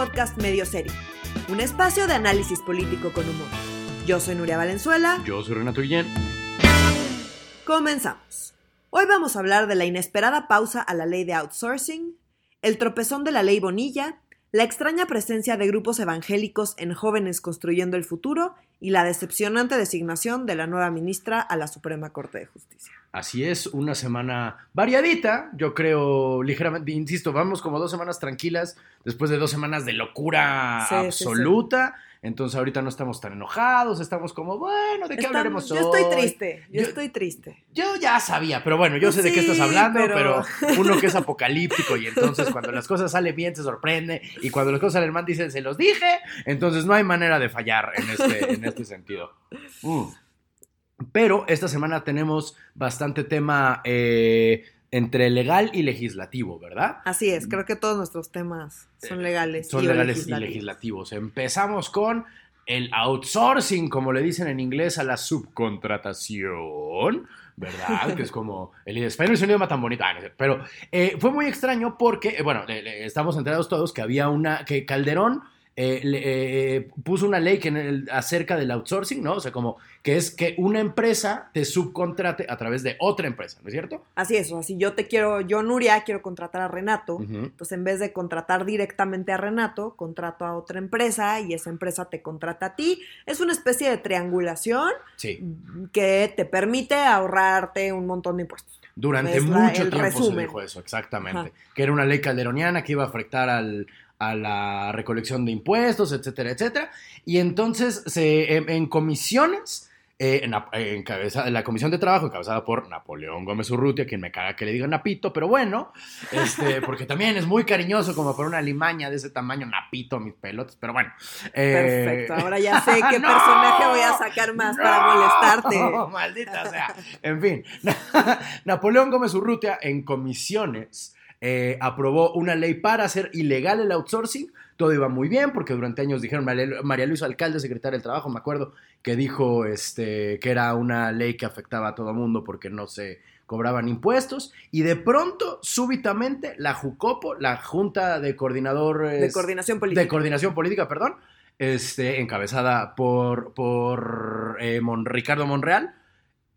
podcast Medio Serie, un espacio de análisis político con humor. Yo soy Nuria Valenzuela. Yo soy Renato Guillén. Comenzamos. Hoy vamos a hablar de la inesperada pausa a la ley de outsourcing, el tropezón de la ley Bonilla, la extraña presencia de grupos evangélicos en Jóvenes Construyendo el Futuro y la decepcionante designación de la nueva ministra a la Suprema Corte de Justicia. Así es, una semana variadita, yo creo ligeramente, insisto, vamos como dos semanas tranquilas después de dos semanas de locura Sí, sí, sí. Entonces ahorita no estamos tan enojados, estamos como, bueno, ¿de qué Estamos- hablaremos hoy? yo estoy triste, yo, Yo- estoy triste. Yo ya sabía, pero bueno, yo sé de qué estás hablando, pero- pero... uno que es apocalíptico y entonces cuando las cosas salen bien se sorprende y cuando las cosas salen mal dice, se los dije, entonces no hay manera de fallar en este, en este sentido. Mm. Pero esta semana tenemos bastante tema eh, entre legal y legislativo, ¿verdad? Así es, creo que todos nuestros temas son legales. Son y legales y legislativos. legislativos. Empezamos con el outsourcing, como le dicen en inglés, a la subcontratación, ¿verdad? que es como el español es un idioma tan bonito. Ah, no sé. Pero eh, fue muy extraño porque, eh, bueno, le- le- estamos enterados todos que había una, que Calderón eh, le- eh, puso una ley que en el- acerca del outsourcing, ¿no? O sea, como que es que una empresa te subcontrate a través de otra empresa, ¿no es cierto? Así es, o sea, si yo te quiero, yo Nuria quiero contratar a Renato, Ujú. entonces en vez de contratar directamente a Renato, contrato a otra empresa y esa empresa te contrata a ti. Es una especie de triangulación Sí. que te permite ahorrarte un montón de impuestos. Durante la- mucho tiempo se dijo eso, exactamente. Ajá. Que era una ley calderoniana que iba a afectar al- a la recolección de impuestos, etcétera, etcétera. Y entonces se, en, en comisiones, eh, en, en cabeza- en la comisión de trabajo encabezada por Napoleón Gómez Urrutia, quien me caga que le diga Napito, pero bueno, este, porque también es muy cariñoso como por una limaña de ese tamaño, Napito, mis pelotas, pero bueno. eh, Perfecto, ahora ya sé qué ¡No! personaje voy a sacar más para molestarte. No, maldita sea. En fin, Napoleón Gómez Urrutia en comisiones eh, aprobó una ley para hacer ilegal el outsourcing. Todo iba muy bien porque durante años dijeron María, Luisa Alcalde, secretaria del Trabajo, me acuerdo, que dijo este, que era una ley que afectaba a todo mundo porque no se cobraban impuestos y de pronto, súbitamente, la JUCOPO, la Junta de Coordinadores De coordinación política. de coordinación política, perdón, este, encabezada por, por eh, Mon- Ricardo Monreal,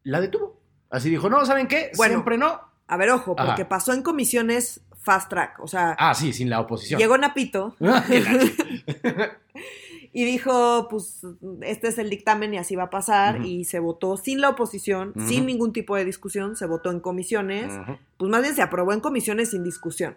la detuvo. Así dijo, no, ¿saben qué? Bueno. Siempre no. A ver, ojo, Ajá. porque pasó en comisiones fast track, o sea, Ah, sí, sin la oposición. llegó Napito y dijo, pues este es el dictamen y así va a pasar y se votó sin la oposición, sin ningún tipo de discusión, se votó en comisiones, pues más bien se aprobó en comisiones sin discusión.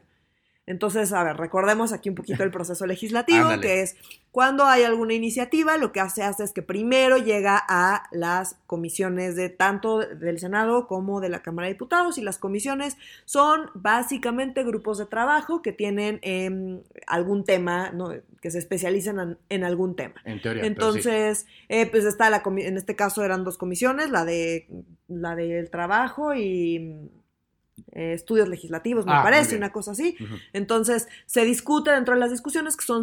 Entonces, a ver, recordemos aquí un poquito el proceso legislativo, Ándale. que es cuando hay alguna iniciativa, lo que hace, hace es que primero llega a las comisiones de tanto del Senado como de la Cámara de Diputados y las comisiones son básicamente grupos de trabajo que tienen em, algún tema, ¿no? que se especializan en, en algún tema. En teoría. pero sí. Entonces, eh, pues está la en este caso eran dos comisiones, la de la del trabajo y eh, estudios legislativos, me Ah, parece, una cosa así. Entonces, se discute dentro de las discusiones que son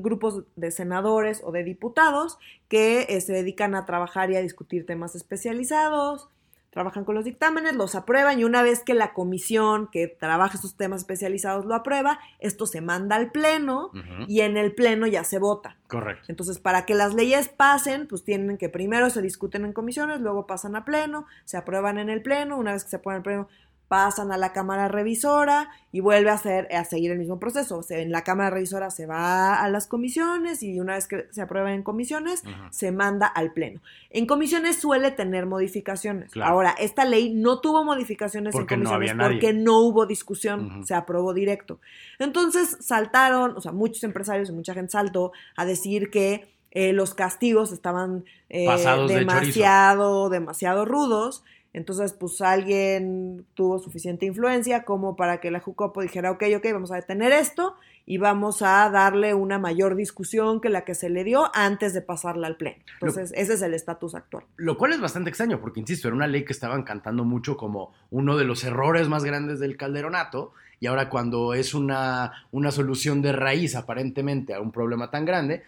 grupos de senadores o de diputados que eh, se dedican a trabajar y a discutir temas especializados, trabajan con los dictámenes, los aprueban y una vez que la comisión que trabaja esos temas especializados lo aprueba, esto se manda al pleno y en el pleno ya se vota. Correcto. Entonces, para que las leyes pasen, pues tienen que primero se discuten en comisiones, luego pasan a pleno, se aprueban en el pleno, una vez que se aprueban en el pleno, pasan a la Cámara Revisora y vuelve a, hacer, a seguir el mismo proceso. O sea, en la Cámara Revisora se va a las comisiones y una vez que se aprueba en comisiones, se manda al pleno. En comisiones suele tener modificaciones. Claro. Ahora, esta ley no tuvo modificaciones Porque en no comisiones nadie. porque no hubo discusión, se aprobó directo. Entonces saltaron, o sea, muchos empresarios y mucha gente saltó a decir que eh, los castigos estaban eh, de demasiado, demasiado rudos. Entonces, pues alguien tuvo suficiente influencia como para que la Jucopo dijera, ok, ok, vamos a detener esto y vamos a darle una mayor discusión que la que se le dio antes de pasarla al pleno. Entonces, ese es el estatus actual. Lo cual es bastante extraño, porque insisto, era una ley que estaban cantando mucho como uno de los errores más grandes del calderonato, y ahora cuando es una, una solución de raíz aparentemente a un problema tan grande,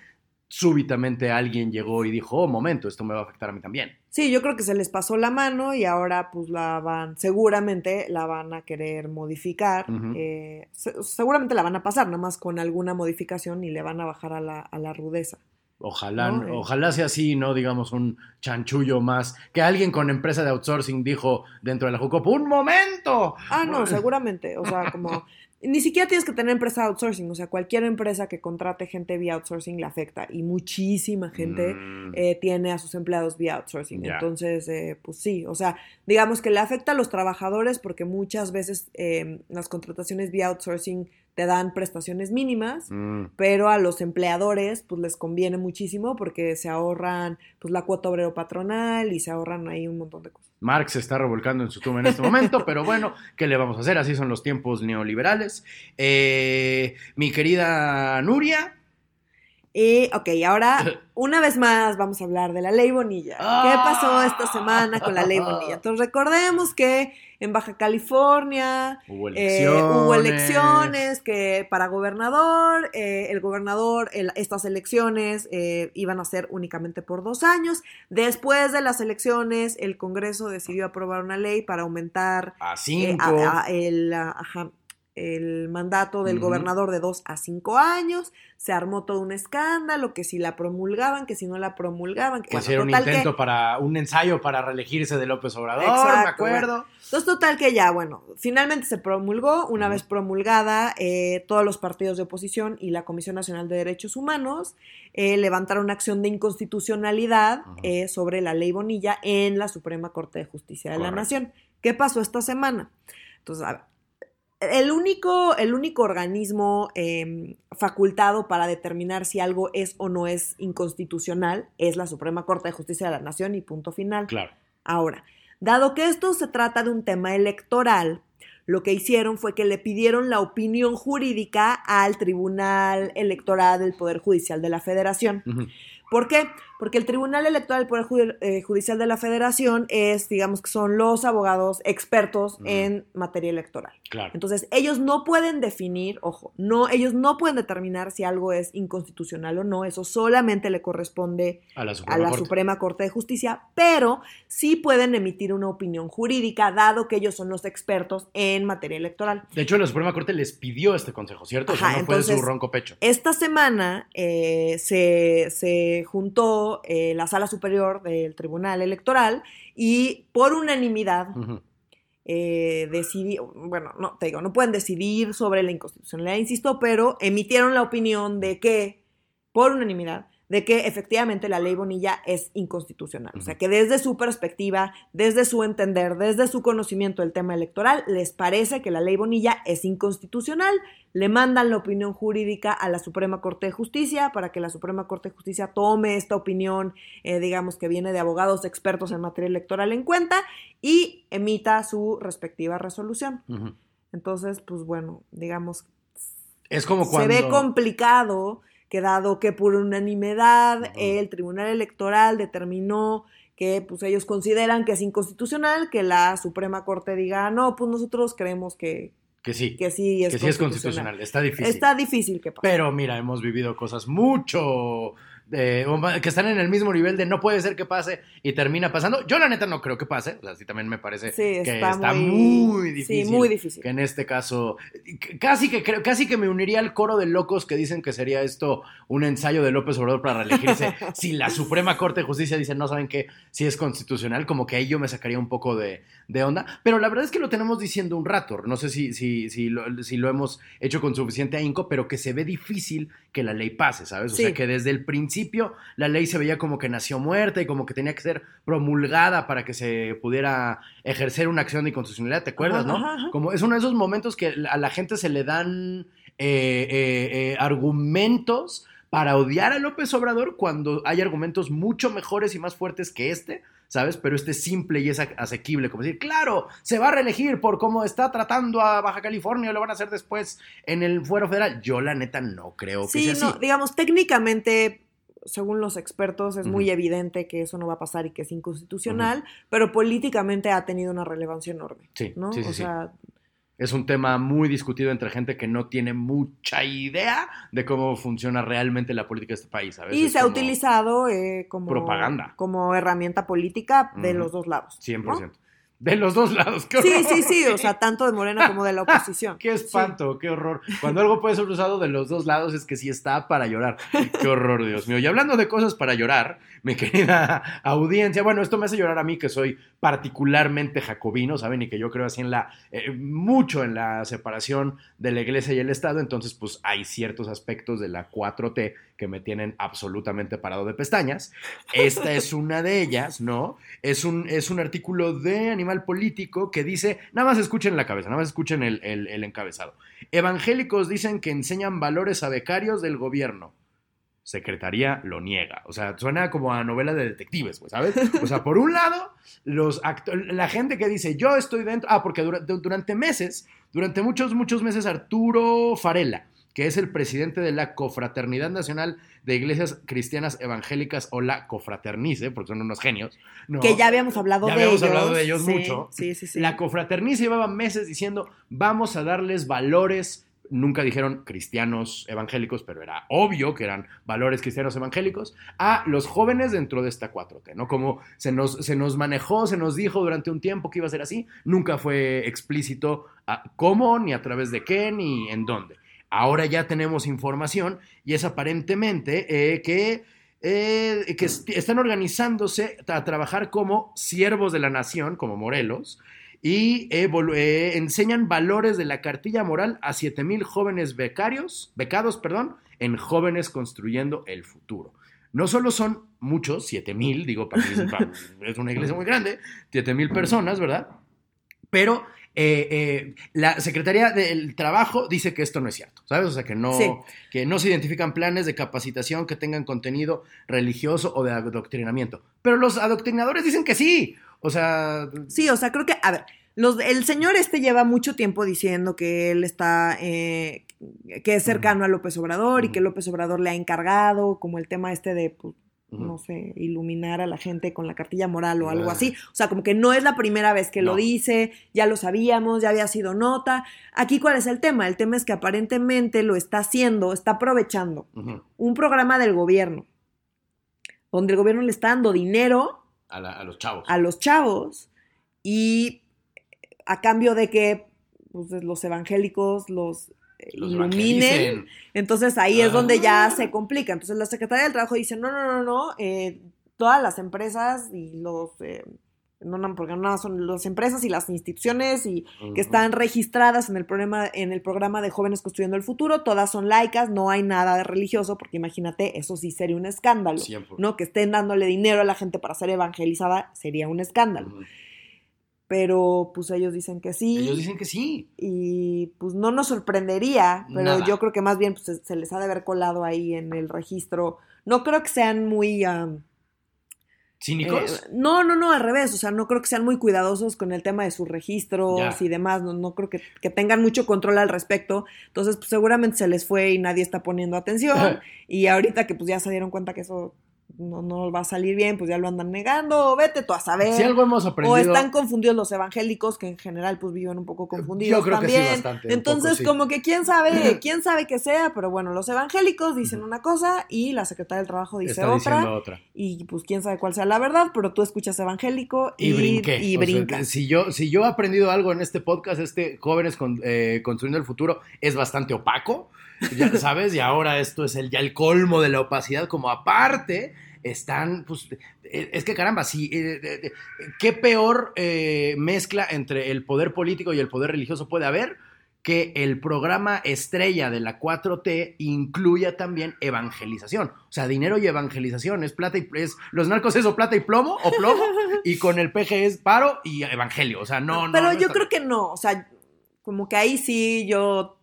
súbitamente alguien llegó y dijo, oh, momento, esto me va a afectar a mí también. Sí, yo creo que se les pasó la mano y ahora pues la van, seguramente la van a querer modificar. eh, se, seguramente la van a pasar, nada más con alguna modificación y le van a bajar a la, a la rudeza. Ojalá, No, eh. ojalá sea así, no digamos un chanchullo más. Que alguien con empresa de outsourcing dijo dentro de la Jucopo, ¡un momento! Ah, no, seguramente. O sea, como. Ni siquiera tienes que tener empresa de outsourcing. O sea, cualquier empresa que contrate gente vía outsourcing le afecta. Y muchísima gente mm, eh, tiene a sus empleados vía outsourcing. Entonces, eh, pues sí. O sea, digamos que le afecta a los trabajadores porque muchas veces eh, las contrataciones vía outsourcing te dan prestaciones mínimas. mm, Pero a los empleadores, pues les conviene muchísimo porque se ahorran pues la cuota obrero patronal y se ahorran ahí un montón de cosas. Marx se está revolcando en su tumba en este momento, pero bueno, ¿qué le vamos a hacer? Así son los tiempos neoliberales. Eh, mi querida Nuria. Y, ok, ahora una vez más vamos a hablar de la ley Bonilla. ¿Qué pasó esta semana con la ley Bonilla? Entonces recordemos que en Baja California Hubo eh, elecciones. hubo elecciones que para gobernador, eh, el gobernador, el- estas elecciones eh, iban a ser únicamente por dos años. Después de las elecciones, el Congreso decidió aprobar una ley para aumentar A cinco. a- a- el, ajá, el mandato del gobernador de dos a cinco años, se armó todo un escándalo, que si la promulgaban, que si no la promulgaban, que, que bueno, era un total que- intento para un ensayo para reelegirse de López Obrador, Exacto, me acuerdo. entonces, total que ya, bueno, finalmente se promulgó, una vez promulgada, eh, todos los partidos de oposición y la Comisión Nacional de Derechos Humanos eh, levantaron una acción de inconstitucionalidad eh, sobre la ley Bonilla en la Suprema Corte de Justicia de la. Nación. ¿Qué pasó esta semana? Entonces, a ver, el único, el único organismo eh, facultado para determinar si algo es o no es inconstitucional es la Suprema Corte de Justicia de la Nación y punto final. Claro. Ahora, dado que esto se trata de un tema electoral, lo que hicieron fue que le pidieron la opinión jurídica al Tribunal Electoral del Poder Judicial de la Federación. ¿Por qué? Porque el Tribunal Electoral del Poder eh, Judicial de la Federación es, digamos que son los abogados expertos en materia electoral. Claro. Entonces, ellos no pueden definir, ojo, no, ellos no pueden determinar si algo es inconstitucional o no, eso solamente le corresponde A la a Suprema la Corte. Suprema Corte de Justicia, pero sí pueden emitir una opinión jurídica, dado que ellos son los expertos en materia electoral. De hecho, la Suprema Corte les pidió este consejo, ¿cierto? o sea, Ajá, no fue de su entonces- ronco pecho. Esta semana eh, se, se juntó eh, la Sala Superior del Tribunal Electoral y por unanimidad eh, decidió, bueno, no, te digo, no pueden decidir sobre la inconstitucionalidad, insisto, pero emitieron la opinión de que, por unanimidad, de que efectivamente la ley Bonilla es inconstitucional. O sea, que desde su perspectiva, desde su entender, desde su conocimiento del tema electoral, les parece que la ley Bonilla es inconstitucional. Le mandan la opinión jurídica a la Suprema Corte de Justicia para que la Suprema Corte de Justicia tome esta opinión, eh, digamos que viene de abogados expertos en materia electoral en cuenta y emita su respectiva resolución. Entonces, pues bueno, digamos, Es como cuando... se ve complicado que dado que por unanimidad el Tribunal Electoral determinó que pues ellos consideran que es inconstitucional, que la Suprema Corte diga, no, pues nosotros creemos que, Que sí, que sí es que sí es constitucional. constitucional. Está difícil. Está difícil que pase. Pero mira, hemos vivido cosas mucho eh, que están en el mismo nivel de no puede ser que pase y termina pasando. Yo la neta no creo que pase, o sea, sí también me parece Sí, que está, muy, muy, difícil. Sí, muy difícil. Que en este caso, casi que creo, casi que me uniría al coro de locos que dicen que sería esto un ensayo de López Obrador para reelegirse. si la Suprema Corte de Justicia dice no saben que si es constitucional, como que ahí yo me sacaría un poco de, de onda. Pero la verdad es que lo tenemos diciendo un rato. No sé si, si, si, lo, si lo hemos hecho con suficiente ahínco, pero que se ve difícil que la ley pase, ¿sabes? O Sí. sea que desde el principio la ley se veía como que nació muerta y como que tenía que ser promulgada para que se pudiera ejercer una acción de inconstitucionalidad, ¿te acuerdas, Ajá, no? ajá. Como es uno de esos momentos que a la gente se le dan eh, eh, eh, argumentos para odiar a López Obrador cuando hay argumentos mucho mejores y más fuertes que este, ¿sabes? Pero este es simple y es asequible, como decir, claro, se va a reelegir por cómo está tratando a Baja California, lo van a hacer después en el fuero federal. Yo la neta no creo que Sí, sea no, así. digamos, técnicamente, según los expertos, es muy evidente que eso no va a pasar y que es inconstitucional, pero políticamente ha tenido una relevancia enorme. Sí, ¿no? sí, sí, o sí. sea, Es un tema muy discutido entre gente que no tiene mucha idea de cómo funciona realmente la política de este país. A y se ha utilizado eh, como propaganda. Como herramienta política de los dos lados. 100%. De los dos lados. ¿qué sí, sí, sí, o sea, tanto de Morena como de la oposición. qué espanto, qué horror. Cuando algo puede ser usado de los dos lados es que sí está para llorar. Qué horror, Dios mío. Y hablando de cosas para llorar, mi querida audiencia, bueno, esto me hace llorar a mí que soy particularmente jacobino, ¿saben? Y que yo creo así en la, eh, mucho en la separación de la iglesia y el Estado, entonces pues hay ciertos aspectos de la 4T que me tienen absolutamente parado de pestañas. Esta es una de ellas, ¿no? Es un, es un artículo de Animal Político que dice, nada más escuchen la cabeza, nada más escuchen el, el encabezado. Evangélicos dicen que enseñan valores a becarios del gobierno. Secretaría lo niega. O sea, suena como a novela de detectives, pues, ¿sabes? O sea, por un lado, los la gente que dice, yo estoy dentro. Ah, porque durante meses, durante muchos, muchos meses, Arturo Farela, que es el presidente de la Cofraternidad Nacional de Iglesias Cristianas Evangélicas o la Cofraternice, porque son unos genios. que ya habíamos hablado ya de habíamos ellos. hablado de ellos mucho. Sí, sí, sí. La Cofraternice llevaba meses diciendo, vamos a darles valores nunca dijeron cristianos evangélicos, pero era obvio que eran valores cristianos evangélicos, a los jóvenes dentro de esta 4T, ¿no? Como se nos, se nos manejó, se nos dijo durante un tiempo que iba a ser así, nunca fue explícito a cómo, ni a través de qué, ni en dónde. Ahora ya tenemos información y es aparentemente eh, que, eh, que están organizándose a trabajar como siervos de la nación, como Morelos, y eh, enseñan valores de la cartilla moral a 7000 jóvenes becarios, becados, perdón, en jóvenes construyendo el futuro. No solo son muchos, 7000, digo, para, es una iglesia muy grande, 7000 personas, ¿verdad? Pero eh, eh, la Secretaría del Trabajo dice que esto no es cierto, ¿sabes? O sea, que no, que no se identifican planes de capacitación que tengan contenido religioso o de adoctrinamiento. Pero los adoctrinadores dicen que sí. O sea. Sí, o sea, creo que, a ver, los, el señor este lleva mucho tiempo diciendo que él está, eh, que es cercano a López Obrador y que López Obrador le ha encargado, como el tema este de, pues, no sé, iluminar a la gente con la cartilla moral o algo así. O sea, como que no es la primera vez que lo dice, ya lo sabíamos, ya había sido nota. Aquí, ¿cuál es el tema? El tema es que aparentemente lo está haciendo, está aprovechando un programa del gobierno, donde el gobierno le está dando dinero a, los chavos. A los chavos. Y a cambio de que pues, los evangélicos los, iluminen. Entonces ahí es donde ya se complica. Entonces la Secretaría del Trabajo dice, no, no, no, no, eh, todas las empresas y los... Eh, no, no, porque no son las empresas y las instituciones y que están registradas en el programa, en el programa de Jóvenes Construyendo el Futuro, todas son laicas, no hay nada de religioso, porque imagínate, eso sí sería un escándalo, ¿no? Que estén dándole dinero a la gente para ser evangelizada sería un escándalo. Pero pues ellos dicen que sí. Ellos dicen que sí. Y pues no nos sorprendería, pero yo creo que más bien pues, se, les ha de haber colado ahí en el registro. No creo que sean muy... ¿Cínicos? Eh, no, no, no, al revés. O sea, no creo que sean muy cuidadosos con el tema de sus registros y demás. No, no creo que, tengan mucho control al respecto. Entonces, pues seguramente se les fue y nadie está poniendo atención. y ahorita que pues ya se dieron cuenta que eso no, no va a salir bien, pues ya lo andan negando, vete tú a saber. Si algo hemos aprendido. O están confundidos los evangélicos, que en general pues viven un poco confundidos. Yo creo que sí, bastante. Entonces, como que quién sabe, quién sabe que sea, pero bueno, los evangélicos dicen una cosa y la secretaria del trabajo dice otra, otra, Y pues quién sabe cuál sea la verdad, pero tú escuchas evangélico y, y, brincas. si, yo, si yo he aprendido algo en este podcast, este Jóvenes eh, Construyendo el Futuro es bastante opaco, ya sabes, y ahora esto es el, ya el colmo de la opacidad, como aparte están, pues, eh, es que caramba, sí, eh, ¿qué peor eh, mezcla entre el poder político y el poder religioso puede haber? que el programa estrella de la 4T incluya también evangelización. O sea, dinero y evangelización es plata y es los narcos eso plata y plomo o plomo y con el PG es paro y evangelio. O sea, no, no. Pero yo creo que no. O sea, como que ahí sí yo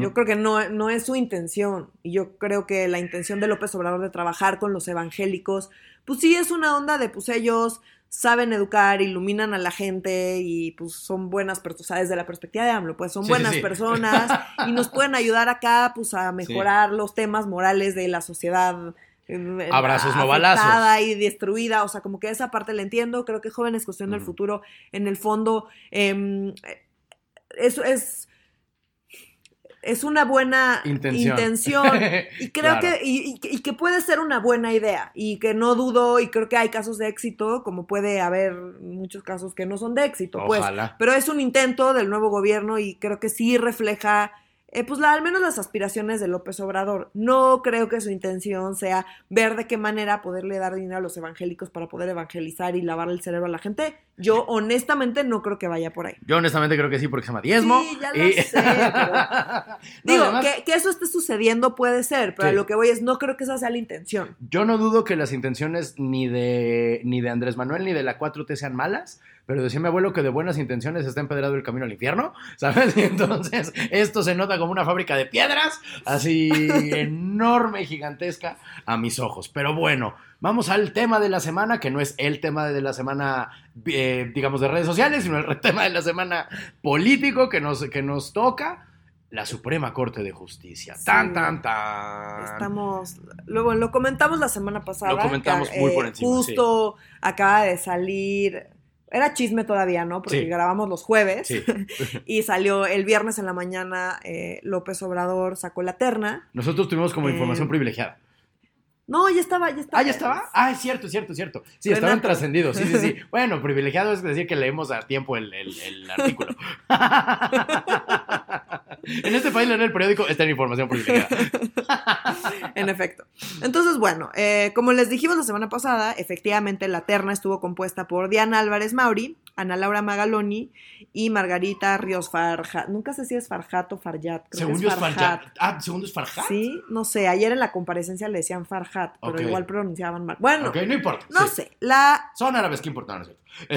yo creo que no, no es su intención. Y yo creo que la intención de López Obrador de trabajar con los evangélicos, pues sí es una onda de, pues ellos saben educar, iluminan a la gente y pues son buenas personas, desde la perspectiva de AMLO, pues son buenas personas y nos pueden ayudar acá pues a mejorar los temas morales de la sociedad. Abrazos no balazos. y destruida, o sea, como que esa parte la entiendo, creo que Jóvenes Cuestión del Futuro, en el fondo, eh, es, es, es una buena Intención. intención, y creo Claro. que, y, y- y que puede ser una buena idea, y que no dudo, y creo que hay casos de éxito, como puede haber muchos casos que no son de éxito, pues. Ojalá. Pero es un intento del nuevo gobierno y creo que sí refleja, eh, pues la- al menos las aspiraciones de López Obrador. No creo que su intención sea ver de qué manera poderle dar dinero a los evangélicos para poder evangelizar y lavar el cerebro a la gente. Yo honestamente no creo que vaya por ahí. Yo honestamente creo que sí, porque se llama diezmo. Sí, ya lo y- sé, pero- No, Digo, además, que, que eso esté sucediendo puede ser, pero a lo que voy es, no creo que esa sea la intención. Yo no dudo que las intenciones ni de, ni de Andrés Manuel ni de la 4T sean malas, pero decía mi abuelo que de buenas intenciones está empedrado el camino al infierno, ¿sabes? Y entonces esto se nota como una fábrica de piedras, así enorme y gigantesca a mis ojos. Pero bueno, vamos al tema de la semana, que no es el tema de la semana, eh, digamos, de redes sociales, sino el tema de la semana político que nos, que nos toca. La Suprema Corte de Justicia. Sí. Tan, tan, tan. Estamos, luego lo comentamos la semana pasada. Lo comentamos que, muy eh, por encima, Justo acaba de salir, era chisme todavía, ¿no? Porque Sí. grabamos los jueves Sí. y salió el viernes en la mañana, eh, López Obrador sacó la terna. Nosotros tuvimos como Eh, información privilegiada. No, ya estaba, ya estaba. Ah, ya estaba. Ah, es cierto, es cierto, es cierto. Sí, Renato. estaban trascendidos. Sí, sí, sí. Bueno, privilegiado es decir que leemos a tiempo el, el- el artículo. en este país leer el periódico está en información privilegiada. en efecto. Entonces, bueno, eh, como les dijimos la semana pasada, efectivamente la terna estuvo compuesta por Diana Álvarez Mauri, Ana Laura Magaloni y Margarita Ríos Farjat. Nunca sé si es Farjat o Farjat. creo Según que es Farjat. Ah, segundo es Farjat. Sí, no sé, ayer en la comparecencia le decían Pero igual pronunciaban mal. Bueno, no importa. no sí. sé, la, Son árabes, ¿qué importa? No, es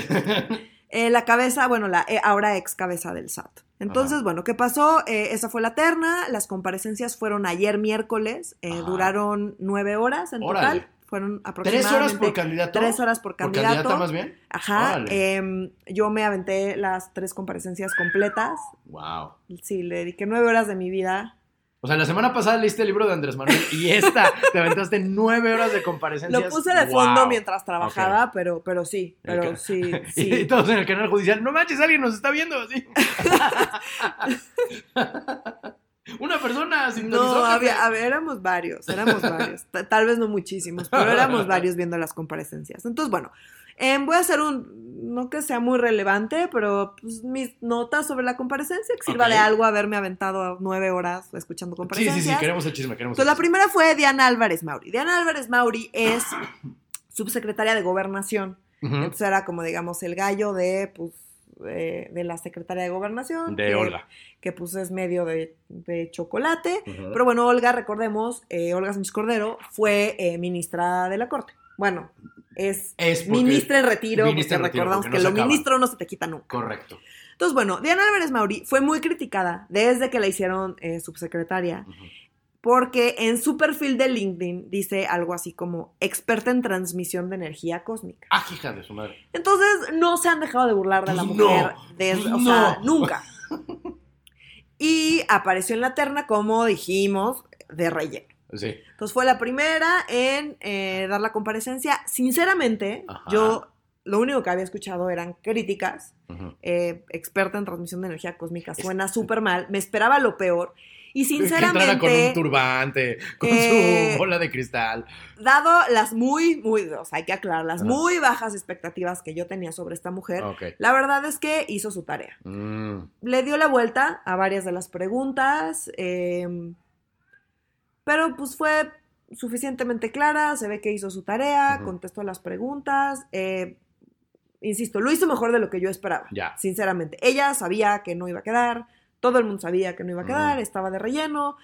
cierto. eh, la cabeza, bueno, la eh, ahora ex cabeza del SAT. Entonces, Ajá. bueno, ¿qué pasó? Eh, esa fue la terna, las comparecencias fueron ayer miércoles, eh, duraron nueve horas en Órale. total, fueron ¿Tres aproximadamente... horas por candidato? Tres horas por ¿Por candidato. candidata más bien? Ajá, em, yo me aventé las tres comparecencias completas, Wow. sí, le dediqué nueve horas de mi vida. O sea, la semana pasada leíste el libro de Andrés Manuel y esta te aventaste nueve horas de comparecencias. Lo puse de fondo Wow. mientras trabajaba, pero, pero sí, pero Ok. sí, Y sí. todos en el canal judicial, no manches, alguien nos está viendo así. Una persona. No, había, a ver, éramos varios, éramos varios. Ta- Tal vez no muchísimos, pero éramos varios viendo las comparecencias. Entonces, bueno, em, voy a hacer un, no que sea muy relevante, pero pues, mis notas sobre la comparecencia, que sirva de algo haberme aventado nueve horas escuchando Sí, comparecencias. sí, sí, queremos el chisme, queremos Entonces, la el chisme. primera fue Diana Álvarez Mauri. Diana Álvarez Mauri es subsecretaria de Gobernación. Entonces era como, digamos, el gallo de, pues, de, de la secretaria de Gobernación. De que- Olga. Que pues es medio de, de chocolate. Pero bueno, Olga, recordemos, eh, Olga Sánchez Cordero fue eh, ministra de la Corte. Bueno, es, Es ministra en retiro, ministra porque en retiro, recordamos porque no que lo acaba. ministro no se te quita nunca. Correcto. Entonces, bueno, Diana Álvarez Mauri fue muy criticada desde que la hicieron eh, subsecretaria, porque en su perfil de LinkedIn dice algo así como experta en transmisión de energía cósmica. Ah, hija de su madre. Entonces, no se han dejado de burlar de la Pues mujer desde, pues o sea, nunca. Y apareció en la terna, como dijimos, de relleno. Sí. Entonces fue la primera en eh, dar la comparecencia. Sinceramente, Ajá. yo lo único que había escuchado eran críticas. Eh, experta en transmisión de energía cósmica, suena súper mal. Me esperaba lo peor. Y Que entrara con un sinceramente, turbante, con eh, su bola de cristal. dado las muy, muy, o sea, hay que aclarar, las muy bajas expectativas que yo tenía sobre esta mujer, Ok. la verdad es que hizo su tarea. Mm. Le dio la vuelta a varias de las preguntas, eh, pero pues fue suficientemente clara, se ve que hizo su tarea, contestó las preguntas, eh, insisto, lo hizo mejor de lo que yo esperaba, Ya. sinceramente. Ella sabía que no iba a quedar, todo el mundo sabía que no iba a quedar, estaba de relleno.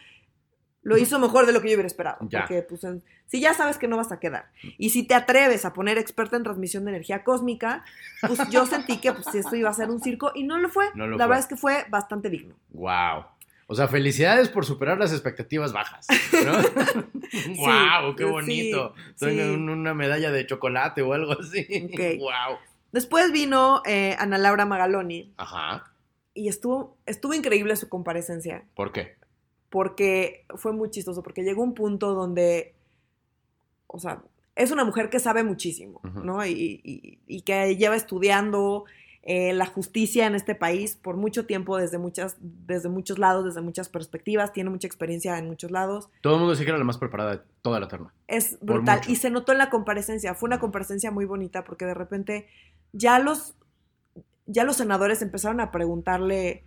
Lo hizo mejor de lo que yo hubiera esperado. Ya. Porque, pues, en- si ya sabes que no vas a quedar y si te atreves a poner experta en transmisión de energía cósmica, pues yo sentí que pues, esto iba a ser un circo y no lo fue. No lo La fue. verdad es que fue bastante digno. Wow. O sea, felicidades por superar las expectativas bajas. ¿no? wow, qué bonito. sí. Tengo una medalla de chocolate o algo así. Ok. Wow. Después vino eh, Ana Laura Magaloni Ajá. y estuvo, estuvo increíble su comparecencia ¿Por qué? porque fue muy chistoso, porque llegó un punto donde, o sea, es una mujer que sabe muchísimo. ¿no? Y, y- y que lleva estudiando eh, la justicia en este país por mucho tiempo, desde, muchas, desde muchos lados, desde muchas perspectivas, tiene mucha experiencia en muchos lados. Todo el mundo decía que era la más preparada de toda la terna. Es brutal. Y se notó en la comparecencia. Fue una comparecencia muy bonita porque de repente ya los, ya los senadores empezaron a preguntarle,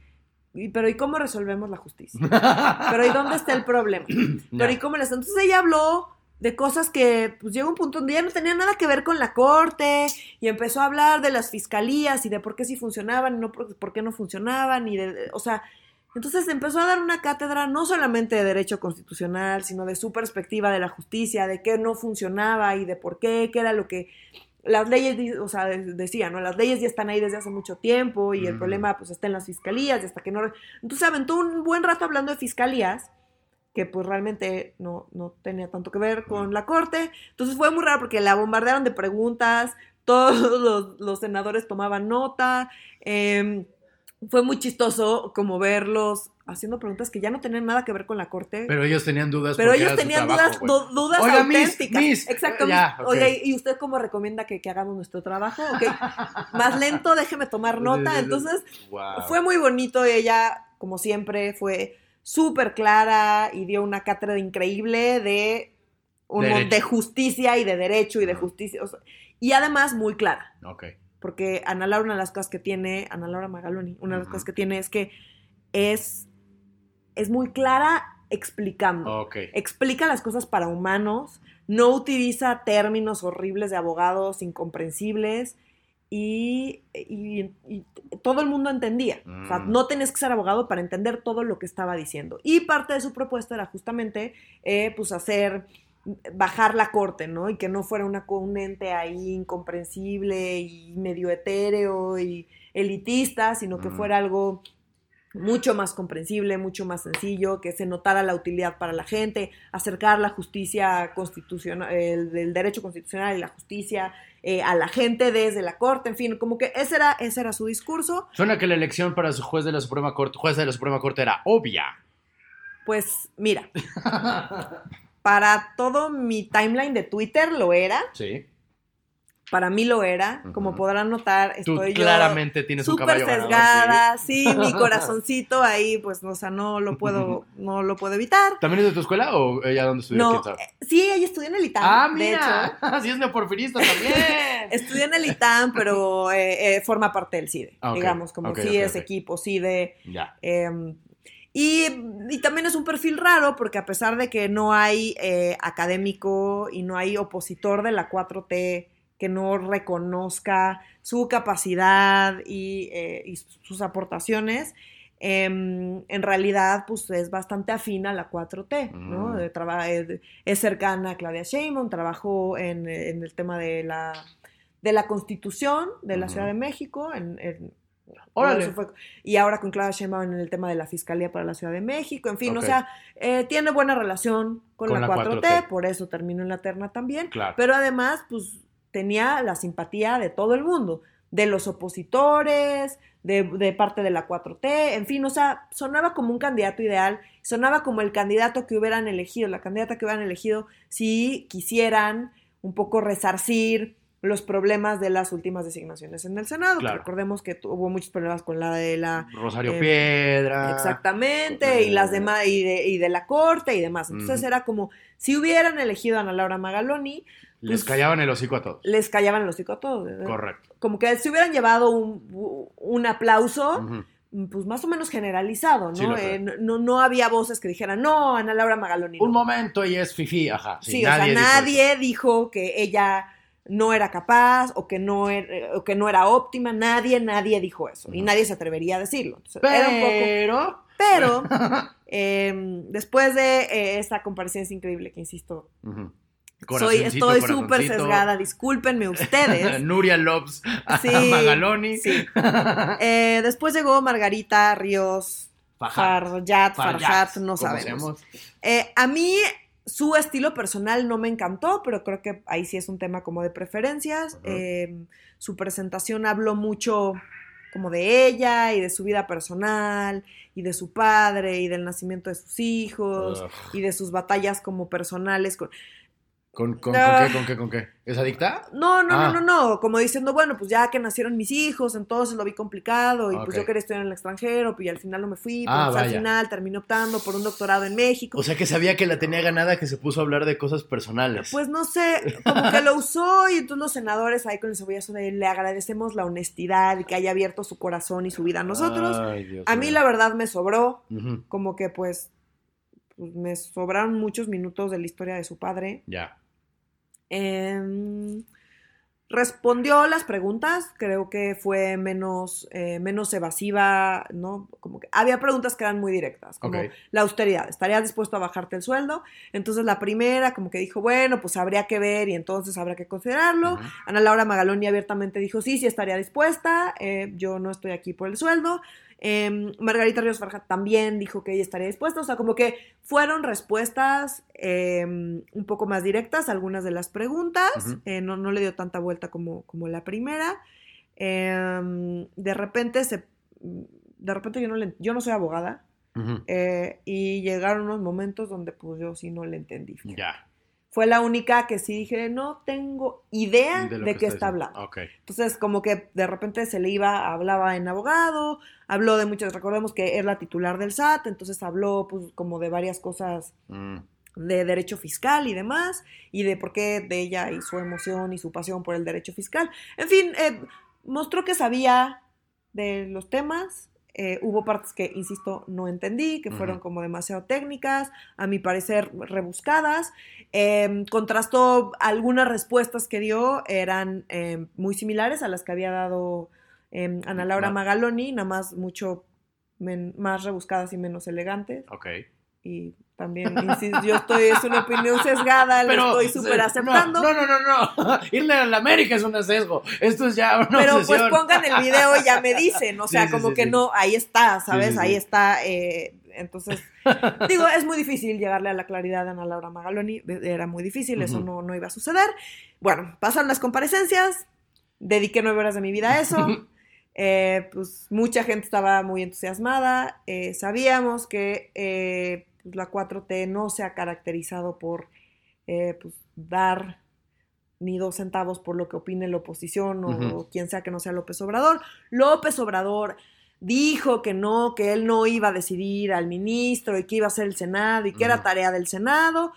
"Y, pero ¿y cómo resolvemos la justicia? Pero ¿y dónde está el problema? Pero ¿y cómo les Entonces ella habló de cosas que pues llegó un punto donde ya no tenía nada que ver con la corte y empezó a hablar de las fiscalías y de por qué sí funcionaban y no por, por qué no funcionaban y de, o sea, entonces empezó a dar una cátedra no solamente de derecho constitucional, sino de su perspectiva de la justicia, de qué no funcionaba y de por qué, qué era lo que las leyes, o sea, de- decía, ¿no? Las leyes ya están ahí desde hace mucho tiempo y el Mm. problema pues está en las fiscalías y hasta que no... Entonces aventó un buen rato hablando de fiscalías que pues realmente no, no tenía tanto que ver con la corte. Entonces fue muy raro porque la bombardearon de preguntas, todos los, los senadores tomaban nota. eh, fue muy chistoso como verlos haciendo preguntas que ya no tenían nada que ver con la corte. Pero ellos tenían dudas. Pero ellos tenían trabajo, dudas, dudas Oiga, auténticas. miss. Exacto. Ya, ok. Oye, ¿y usted cómo recomienda que, que hagamos nuestro trabajo? Más lento, déjeme tomar nota. Entonces, Wow. fue muy bonito ella, como siempre, fue súper clara y dio una cátedra increíble de, un mon- Derecho. de justicia y de derecho y de justicia. o sea, y además muy clara, Ok. porque Ana Laura, una de las cosas que tiene, Ana Laura Magaloni, una de las cosas que tiene es que es, es muy clara explicando. Ok. Explica las cosas para humanos, no utiliza términos horribles de abogados incomprensibles y, y- y todo el mundo entendía. O sea, Mm. no tenías que ser abogado para entender todo lo que estaba diciendo. Y parte de su propuesta era justamente, eh, pues, hacer, bajar la corte, ¿no? Y que no fuera una, un ente ahí incomprensible y medio etéreo y elitista, sino que Mm. fuera algo mucho más comprensible, mucho más sencillo, que se notara la utilidad para la gente, acercar la justicia constitucional, el, derecho constitucional y la justicia eh, a la gente desde la corte, en fin, como que ese era, ese era su discurso. Suena que la elección para su juez de la Suprema Corte, juez de la Suprema Corte era obvia. Pues mira, para todo mi timeline de Twitter lo era, Sí. Para mí lo era, como podrán notar, Tú estoy yo claramente tienes un súper sesgada, sí, mi corazoncito ahí, pues, o sea, no lo puedo, no lo puedo evitar. ¿sí? ¿También es de tu escuela o ella dónde estudió? No, eh, sí, ella estudió en el ITAM, ah, de hecho. mira. Así es neoporfirista también. Estudió en el ITAM, pero eh, eh, forma parte del CIDE, Ah, digamos, como ok, sí ok, es equipo CIDE. ya. eh, y, y también es un perfil raro porque a pesar de que no hay eh, académico y no hay opositor de la 4T que no reconozca su capacidad y, eh, y sus aportaciones, em, en realidad pues es bastante afín a la 4T, ¿no? Mm. De traba- eh, es cercana a Claudia Sheinbaum, trabajó en, en el tema de la, de la Constitución de la. Ciudad de México, en, en- Órale. fue- y ahora con Claudia Sheinbaum en el tema de la Fiscalía para la Ciudad de México, en fin, o sea, eh, tiene buena relación con, Con la, la 4T, 4T. por eso terminó en la terna también, Claro. pero además, pues, tenía la simpatía de todo el mundo, de los opositores, de, parte de la 4T, en fin, o sea, sonaba como un candidato ideal, sonaba como el candidato que hubieran elegido, la candidata que hubieran elegido si quisieran un poco resarcir los problemas de las últimas designaciones en el Senado. que Claro. recordemos que tuvo muchos problemas con la de la Rosario eh, Piedra. Exactamente, y las demás, y de, y de la corte y demás. Entonces era como, si hubieran elegido a Ana Laura Magaloni, Les pues- callaban el hocico a todos. les callaban el hocico a todos. ¿verdad? Correcto. Como que se hubieran llevado un, un aplauso, pues más o menos generalizado. Eh, no, no, no había voces que dijeran, no, Ana Laura Magaloni. Un no". momento y es fifi, ajá. Sí, o sea, dijo nadie dijo que ella no era capaz o que no era, o que no era óptima, nadie, nadie dijo eso. Y nadie se atrevería a decirlo. Entonces, eso. era un poco Pero. Pero eh, después de eh, esta comparecencia increíble, que insisto, soy, estoy súper sesgada, discúlpenme ustedes. Nuria Lobs, Sí, Magaloni. sí. Eh, después llegó Margarita Ríos. Farjat, Farjat, Farjat, no sabemos. Eh, a mí su estilo personal no me encantó, pero creo que ahí sí es un tema como de preferencias. Eh, su presentación habló mucho como de ella y de su vida personal y de su padre y del nacimiento de sus hijos Ugh. y de sus batallas como personales. con- ¿Con, con, Ah. ¿con qué, con qué, con qué? ¿Es adicta? No, no, Ah. no, no, no, como diciendo, bueno, pues ya que nacieron mis hijos, entonces lo vi complicado y pues yo quería estudiar en el extranjero, pues y al final no me fui, Ah, pues al final terminé optando por un doctorado en México. O sea que sabía que la tenía ganada que se puso a hablar de cosas personales. Pues no sé, como que lo usó y entonces los senadores ahí con el cebollazo de le agradecemos la honestidad y que haya abierto su corazón y su vida a nosotros. Ay, Dios a mí la verdad me sobró, como que pues, pues, me sobraron muchos minutos de la historia de su padre. Ya. Em, respondió las preguntas, creo que fue menos, eh, menos evasiva, ¿no? Como que había preguntas que eran muy directas, como la austeridad, ¿estarías dispuesto a bajarte el sueldo? Entonces la primera, como que dijo, bueno, pues habría que ver y entonces habrá que considerarlo. Ana Laura Magaloni abiertamente dijo, sí, sí estaría dispuesta, eh, yo no estoy aquí por el sueldo. Em, Margarita Ríos Farja también dijo que ella estaría dispuesta, o sea, como que fueron respuestas em, un poco más directas a algunas de las preguntas, eh, no, no le dio tanta vuelta como, como la primera. Em, de repente se... De repente yo no, le- yo no soy abogada eh, y llegaron unos momentos donde pues yo sí no le entendí. Ya. Fue la única que sí dije, no tengo idea de, lo qué está hablando. Ok. Entonces, como que de repente se le iba, hablaba en abogado, habló de muchas, recordemos que es la titular del SAT, entonces habló pues como de varias cosas Mm, de derecho fiscal y demás, y de por qué de ella y su emoción y su pasión por el derecho fiscal. En fin, eh, mostró que sabía de los temas. Eh, hubo partes que, insisto, no entendí, que fueron como demasiado técnicas, a mi parecer rebuscadas. Eh, contrastó algunas respuestas que dio, eran eh, muy similares a las que había dado eh, Ana Laura Ma- Magaloni, nada más mucho más rebuscadas y menos elegantes ok. y también, insisto, yo estoy, es una opinión sesgada, lo estoy súper aceptando. No, no, no, no. no. Irle a la América es un sesgo. Esto es ya una pero pues pongan el video y ya me dicen, o sea, Sí, sí, como sí, que no, ahí está, ¿sabes? Ahí está. eh, entonces, digo, es muy difícil llegarle a la claridad de Ana Laura Magaloni, era muy difícil, eso no, no iba a suceder. Bueno, pasaron las comparecencias, dediqué nueve horas de mi vida a eso. Eh, pues mucha gente estaba muy entusiasmada. eh, sabíamos que eh, pues, la 4T no se ha caracterizado por eh, pues, dar ni dos centavos por lo que opine la oposición o Ujú. quien sea que no sea López Obrador. López Obrador dijo que no, que él no iba a decidir al ministro y que iba a ser el Senado y que era tarea del Senado.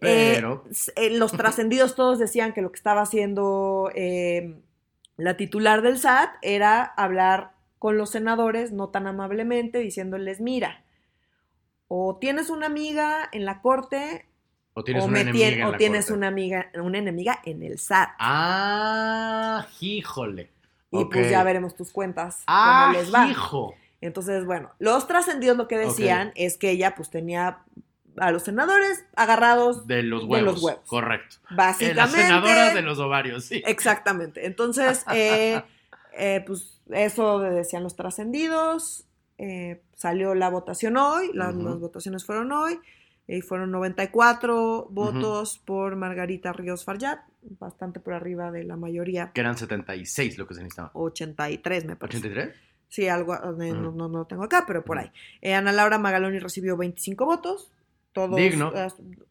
Eh, Pero- s- eh, los trascendidos todos decían que lo que estaba haciendo eh, la titular del SAT era hablar con los senadores no tan amablemente, diciéndoles, mira, o tienes una amiga en la corte O tienes o, una enemiga tien- en o la tienes corte. una amiga, una enemiga en el SAT. Ah, híjole. y pues ya veremos tus cuentas, Ah, cómo les va. hijo. Entonces, bueno, los trascendidos lo que decían es que ella pues tenía a los senadores agarrados De los De huevos. los huevos. Correcto. Eh, básicamente. las senadoras de los ovarios, sí. Exactamente. Entonces, eh, eh, pues eso decían los trascendidos. Eh, salió la votación hoy, las, votaciones fueron hoy, y fueron 94 votos por Margarita Ríos Farjat, bastante por arriba de la mayoría, Que eran 76 lo que se necesitaba. 83 me parece. ¿83? Sí, algo, eh, no, no, no lo tengo acá, pero por ahí. Eh, Ana Laura Magaloni recibió 25 votos. Todos, Digno. eh,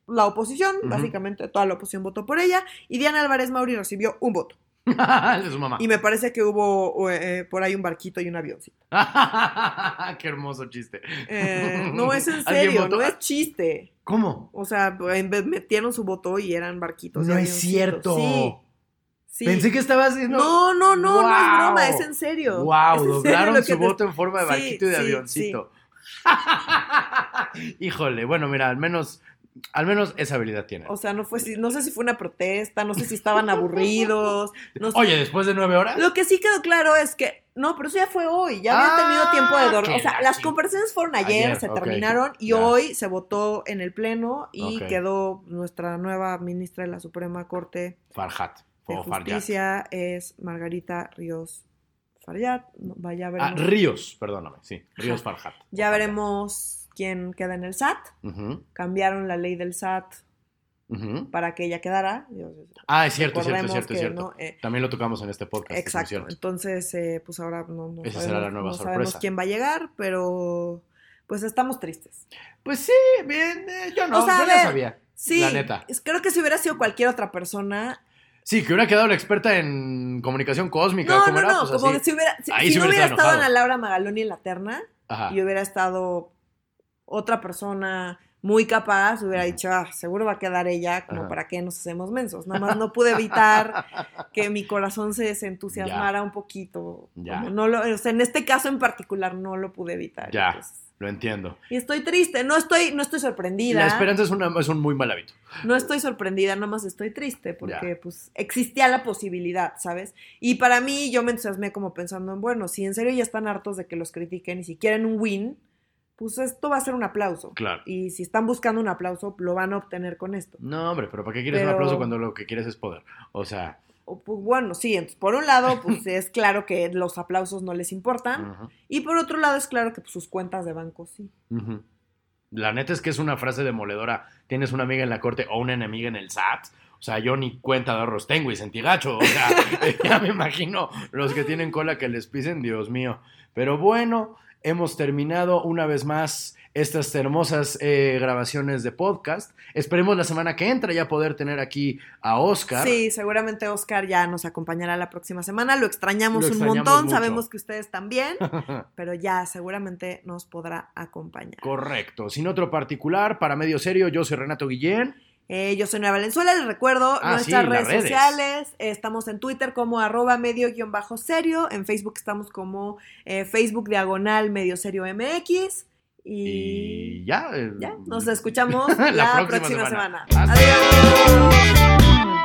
la oposición, básicamente toda la oposición votó por ella. Y Diana Álvarez Mauri recibió un voto. de su mamá. Y me parece que hubo eh, por ahí un barquito y un avioncito. Qué hermoso chiste. Eh, no es en ¿Alguien serio, no es chiste. ¿Cómo? O sea, en vez- metieron su voto y eran barquitos. y No es cierto. Sí. sí. Pensé que estaba haciendo. No, no, no, no es broma, es en serio. Wow, en doblaron su te- voto en forma de Sí, barquito y de avioncito. Híjole, bueno, mira, al menos, al menos esa habilidad tiene. O sea, no fue, si- no sé si fue una protesta, no sé si estaban aburridos. no sé. Oye, después de nueve horas. Lo que sí quedó claro es que, no, pero eso ya fue hoy, ya habían Ah, tenido tiempo de dormir. O sea, la las conversaciones fueron ayer, Ayer, se terminaron y hoy se votó en el Pleno y quedó nuestra nueva ministra de la Suprema Corte Farhat. de Farhat. Justicia, es Margarita Ríos Farjat. No, Vaya, Ah, veremos. Ríos, perdóname, sí. Ríos Farhat. ya Farhat. veremos quién queda en el SAT. Cambiaron la ley del SAT para que ella quedara. Ah, es cierto, es cierto, es recordemos cierto, que, cierto. ¿no? Eh, También lo tocamos en este podcast. Exacto. cierto. Entonces, eh, pues ahora no, no Esa sabemos, será la nueva no sabemos quién va a llegar, pero pues estamos tristes. Pues sí, bien, eh, yo no, O sea, yo ver, sabía. Sí, La neta. creo que si hubiera sido cualquier otra persona. Sí, que hubiera quedado la experta en comunicación cósmica. No, ¿cómo no, era? no, Pues como así. que si hubiera, si, si sí no hubiera hubiera estado. Ana Laura Magaloni en la terna Ajá. y hubiera estado otra persona muy capaz, hubiera dicho, ah, seguro va a quedar ella, como Ajá. para qué nos hacemos mensos. Nada más no pude evitar que mi corazón se desentusiasmara un poquito. Ya. No lo, o sea, en este caso en particular no lo pude evitar. Ya. Lo entiendo. y estoy triste, no estoy, no estoy sorprendida. La esperanza es, una, es un muy mal hábito. No estoy sorprendida, nomás estoy triste porque Ya. pues existía la posibilidad, ¿sabes? Y para mí yo me entusiasmé como pensando en, bueno, si en serio ya están hartos de que los critiquen y si quieren un win, pues esto va a ser un aplauso. Claro. Y si están buscando un aplauso, lo van a obtener con esto. No, hombre, pero ¿para qué quieres un aplauso cuando lo que quieres es poder? O sea, O, pues, bueno, sí, entonces por un lado, pues es claro que los aplausos no les importan. Y por otro lado, es claro que pues, sus cuentas de banco sí. la neta es que es una frase demoledora. Tienes una amiga en la corte o una enemiga en el SAT. O sea, yo ni cuenta de ahorros tengo y sentí gacho. O sea, ya me imagino los que tienen cola que les pisen, Dios mío. Pero bueno, hemos terminado una vez más estas hermosas eh, grabaciones de podcast. Esperemos la semana que entra ya poder tener aquí a Oscar. Sí, seguramente Oscar ya nos acompañará la próxima semana. Lo extrañamos Lo un extrañamos montón, mucho. sabemos que ustedes también, pero ya seguramente nos podrá acompañar. Correcto. Sin otro particular, para medio serio, yo soy Renato Guillén. Eh, yo soy Nueva Valenzuela, les recuerdo Ah, nuestras redes, redes. sociales. Estamos en Twitter como arroba medio guion bajo serio. En Facebook estamos como eh, Facebook diagonal medio serio MX. Y, Y ya. eh, ya, nos escuchamos la, La próxima, próxima semana. semana. Adiós.